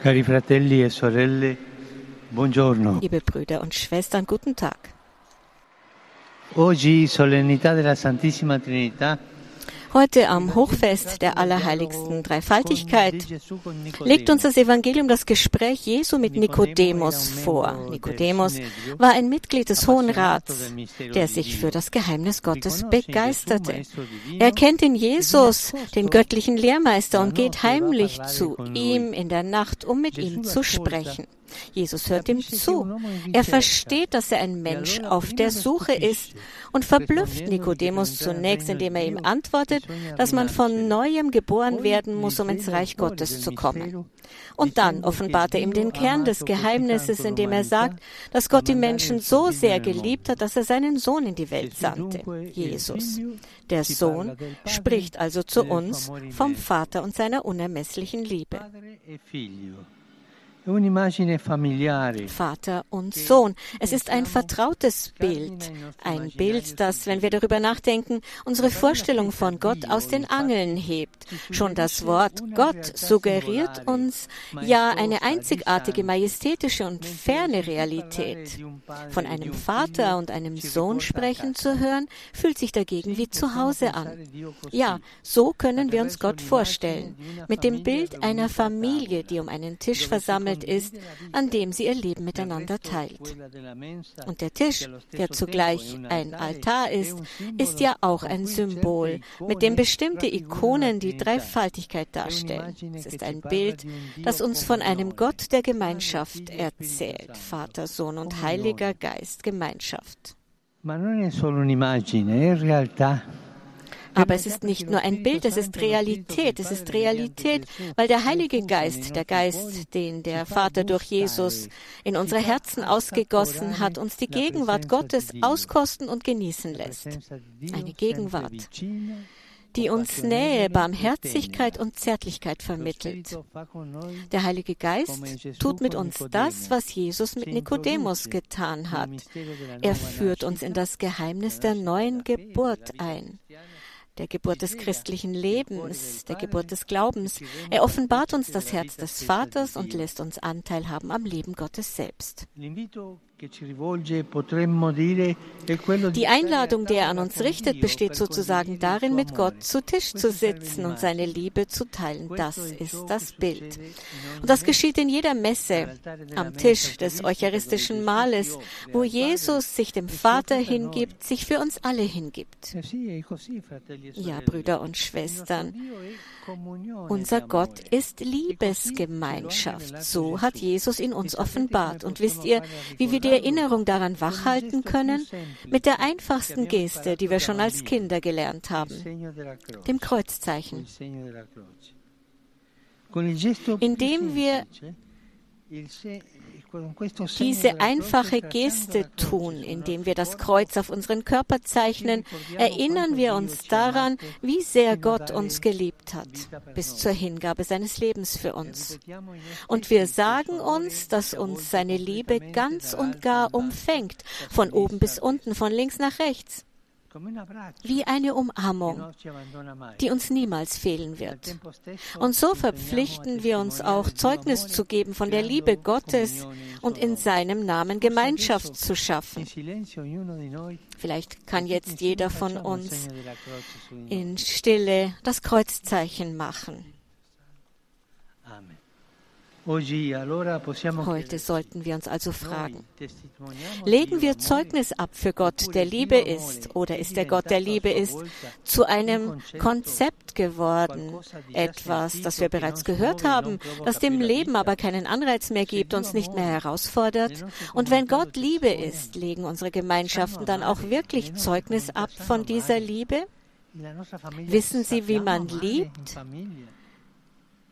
Cari fratelli e sorelle, buongiorno. Liebe Brüder und Schwestern, guten Tag. Oggi, solennità della Santissima Trinità, Heute am Hochfest der Allerheiligsten Dreifaltigkeit legt uns das Evangelium das Gespräch Jesu mit Nikodemus vor. Nikodemus war ein Mitglied des Hohen Rats, der sich für das Geheimnis Gottes begeisterte. Er kennt in Jesus den göttlichen Lehrmeister und geht heimlich zu ihm in der Nacht, um mit ihm zu sprechen. Jesus hört ihm zu. Er versteht, dass er ein Mensch auf der Suche ist und verblüfft Nikodemus zunächst, indem er ihm antwortet, dass man von neuem geboren werden muss, um ins Reich Gottes zu kommen. Und dann offenbart er ihm den Kern des Geheimnisses, indem er sagt, dass Gott die Menschen so sehr geliebt hat, dass er seinen Sohn in die Welt sandte, Jesus. Der Sohn spricht also zu uns vom Vater und seiner unermesslichen Liebe. Vater und Sohn. Es ist ein vertrautes Bild. Ein Bild, das, wenn wir darüber nachdenken, unsere Vorstellung von Gott aus den Angeln hebt. Schon das Wort Gott suggeriert uns ja eine einzigartige, majestätische und ferne Realität. Von einem Vater und einem Sohn sprechen zu hören, fühlt sich dagegen wie zu Hause an. Ja, so können wir uns Gott vorstellen. Mit dem Bild einer Familie, die um einen Tisch versammelt ist, an dem sie ihr Leben miteinander teilt. Und der Tisch, der zugleich ein Altar ist, ist ja auch ein Symbol, mit dem bestimmte Ikonen die Dreifaltigkeit darstellen. Es ist ein Bild, das uns von einem Gott der Gemeinschaft erzählt. Vater, Sohn und Heiliger Geist, Gemeinschaft. Ma non è solo un'immagine, è realtà. Aber es ist nicht nur ein Bild, es ist Realität. Es ist Realität, weil der Heilige Geist, der Geist, den der Vater durch Jesus in unsere Herzen ausgegossen hat, uns die Gegenwart Gottes auskosten und genießen lässt. Eine Gegenwart, die uns Nähe, Barmherzigkeit und Zärtlichkeit vermittelt. Der Heilige Geist tut mit uns das, was Jesus mit Nikodemus getan hat. Er führt uns in das Geheimnis der neuen Geburt ein der Geburt des christlichen Lebens, der Geburt des Glaubens. Er offenbart uns das Herz des Vaters und lässt uns Anteil haben am Leben Gottes selbst. Die Einladung, die er an uns richtet, besteht sozusagen darin, mit Gott zu Tisch zu sitzen und seine Liebe zu teilen. Das ist das Bild. Und das geschieht in jeder Messe, am Tisch des eucharistischen Mahles, wo Jesus sich dem Vater hingibt, sich für uns alle hingibt. Ja, Brüder und Schwestern, unser Gott ist Liebesgemeinschaft. So hat Jesus in uns offenbart. Und wisst ihr, wie wir die Erinnerung daran wachhalten können? Mit der einfachsten Geste, die wir schon als Kinder gelernt haben, dem Kreuzzeichen. Indem wir diese einfache Geste tun, indem wir das Kreuz auf unseren Körper zeichnen, erinnern wir uns daran, wie sehr Gott uns geliebt hat, bis zur Hingabe seines Lebens für uns. Und wir sagen uns, dass uns seine Liebe ganz und gar umfängt, von oben bis unten, von links nach rechts wie eine Umarmung, die uns niemals fehlen wird. Und so verpflichten wir uns auch, Zeugnis zu geben von der Liebe Gottes und in seinem Namen Gemeinschaft zu schaffen. Vielleicht kann jetzt jeder von uns in Stille das Kreuzzeichen machen. Heute sollten wir uns also fragen, legen wir Zeugnis ab für Gott, der Liebe ist, oder ist der Gott, der Liebe ist, zu einem Konzept geworden, etwas, das wir bereits gehört haben, das dem Leben aber keinen Anreiz mehr gibt, uns nicht mehr herausfordert? Und wenn Gott Liebe ist, legen unsere Gemeinschaften dann auch wirklich Zeugnis ab von dieser Liebe? Wissen Sie, wie man liebt?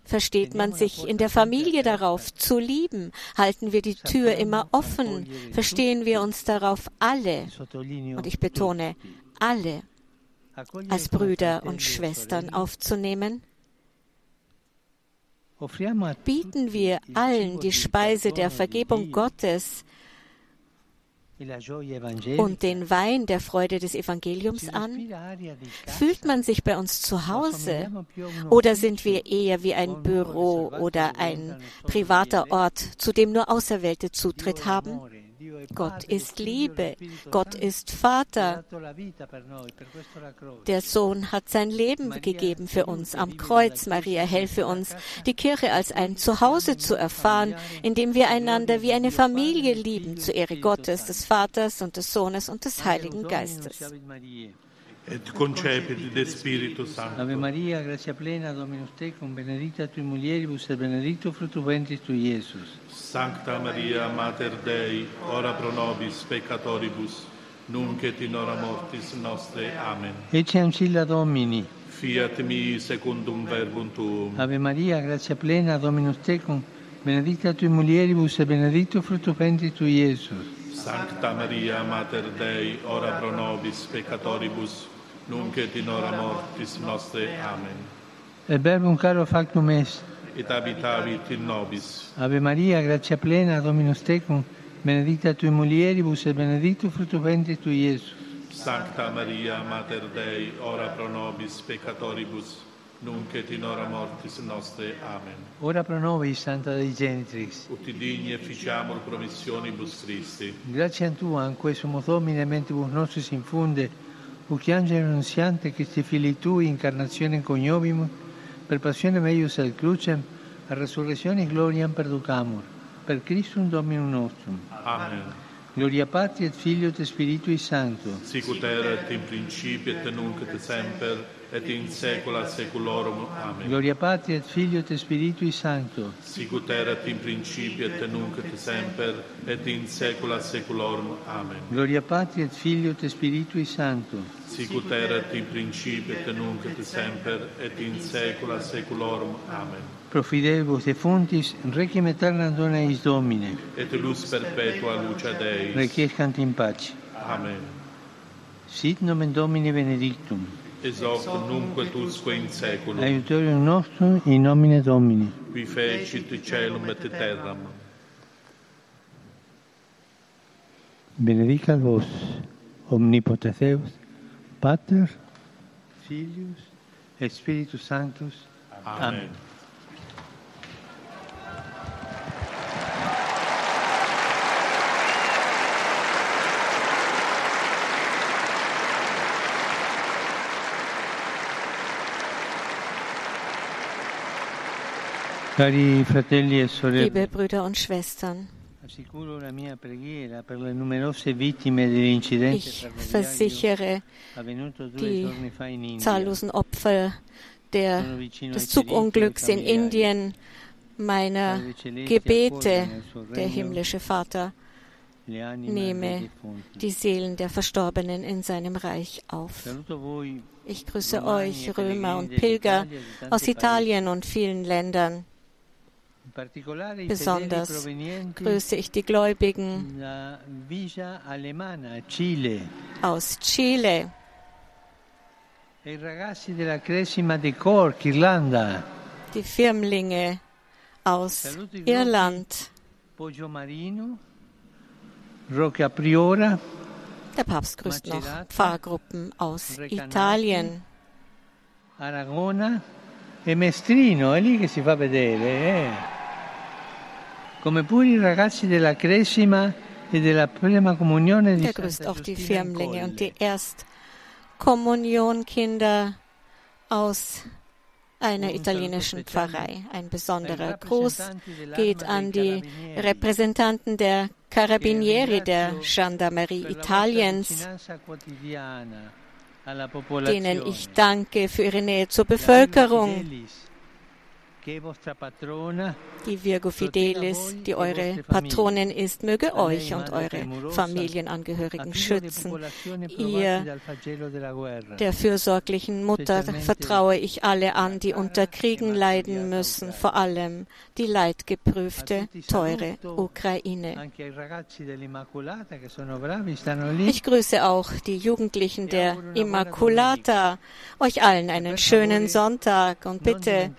Versteht man sich in der Familie darauf zu lieben? Halten wir die Tür immer offen? Verstehen wir uns darauf alle, und ich betone alle, als Brüder und Schwestern aufzunehmen? Bieten wir allen die Speise der Vergebung Gottes, und den Wein der Freude des Evangeliums an? Fühlt man sich bei uns zu Hause? oder sind wir eher wie ein Büro oder ein privater Ort, zu dem nur Auserwählte Zutritt haben? Gott ist Liebe. Gott ist Vater. Der Sohn hat sein Leben gegeben für uns am Kreuz. Maria, helfe uns, die Kirche als ein Zuhause zu erfahren, in dem wir einander wie eine Familie lieben, zur Ehre Gottes, des Vaters und des Sohnes und des Heiligen Geistes et concepit de Spiritu Sancto. Ave Maria, grazia plena, Dominus tecum, benedicta tui mulieribus et benedictus fructus ventris tui, Iesus. Sancta Maria, Mater Dei, ora pro nobis peccatoribus, nunc et in hora mortis nostre. Amen. Ecce ancilla Domini. Fiat mi secundum verbum tuum. Ave Maria, grazia plena, Dominus tecum, benedicta tui mulieribus et benedictus fructus ventris tui, Iesus. Sancta Maria, Mater Dei, ora pro nobis peccatoribus, nunc et in hora mortis nostre. Amen. Verbum caro factum est. Et habitavit in nobis. Ave Maria, grazia plena, Dominus tecum, benedicta tui mulieribus et benedictus fructus ventris tui, Iesus. Sancta Maria, Mater Dei, ora pro nobis peccatoribus, nunc et in hora mortis nostre. Amen. Ora pro nobis, Santa Dei Genitrix. Ut digni efficiamur promissionibus Christi. Grazie a Tua, in questo Domine, mentibus nostris infunde, uc angelo annunziante Christi Fili Tui, incarnazione coniovimus, per passione meius ad crucem, a resurrezione gloriam perducamur, per Christum Dominum nostrum. Amen. Gloria Patri et Filio et Spiritui Sancto. Sicut erat in principio et nunc et semper et in saecula saeculorum. Amen. Gloria Patri et Filio et Spiritui Sancto. Sicut erat in principio et nunc et semper et in saecula saeculorum. Amen. Gloria Patri et Filio et Spiritui Sancto. Sicut erat in principio et nunc et semper et in saecula saeculorum. Amen. Profidebus defuntis, requiem aeternam dona eis Domine. Et luz perpetua luce Dei. Requiescant in pace. Amen. Sit nomen Domini benedictum. Ex hoc nunc usque in saeculum. Aiutorium nostrum in nomine Domini. Qui fecit caelum et terram. Benedicat vos, omnipotens Deus, Pater, Filius et Spiritus Sanctus. Amen. Cari Liebe Brüder und Schwestern, ich versichere die zahllosen Opfer der, des Zugunglücks in Indien meiner Gebete, der himmlische Vater nehme die Seelen der Verstorbenen in seinem Reich auf. Ich grüße euch, Römer und Pilger aus Italien und vielen Ländern. Besonders grüße ich die Gläubigen aus Chile, e die Firmlinge aus Irland. Der Papst grüßt noch Pfarrgruppen aus Italien. Aragona e Mestrino, è lì che si fa vedere. eh. Come pure i ragazzi della Cresima e della prima comunione di Der Santa grüßt auch die Firmlinge und die Erstkommunionkinder aus einer italienischen Pfarrei. Ein besonderer Gruß geht an die Repräsentanten der Carabinieri der Gendarmerie Italiens, denen ich danke für ihre Nähe zur Bevölkerung. Fidelis, che è vostra patrona, Die Virgo Fidelis, die eure Patronin ist, möge euch und eure Familienangehörigen schützen. Ihr der fürsorglichen Mutter vertraue ich alle an, die unter Kriegen leiden müssen, vor allem die leidgeprüfte, teure Ukraine. Ich grüße auch die Jugendlichen der Immaculata. Euch allen einen schönen Sonntag und bitte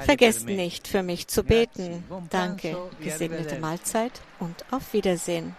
vergesst nicht, für mich zu beten. Danke, gesegnete Mahlzeit und auf Wiedersehen.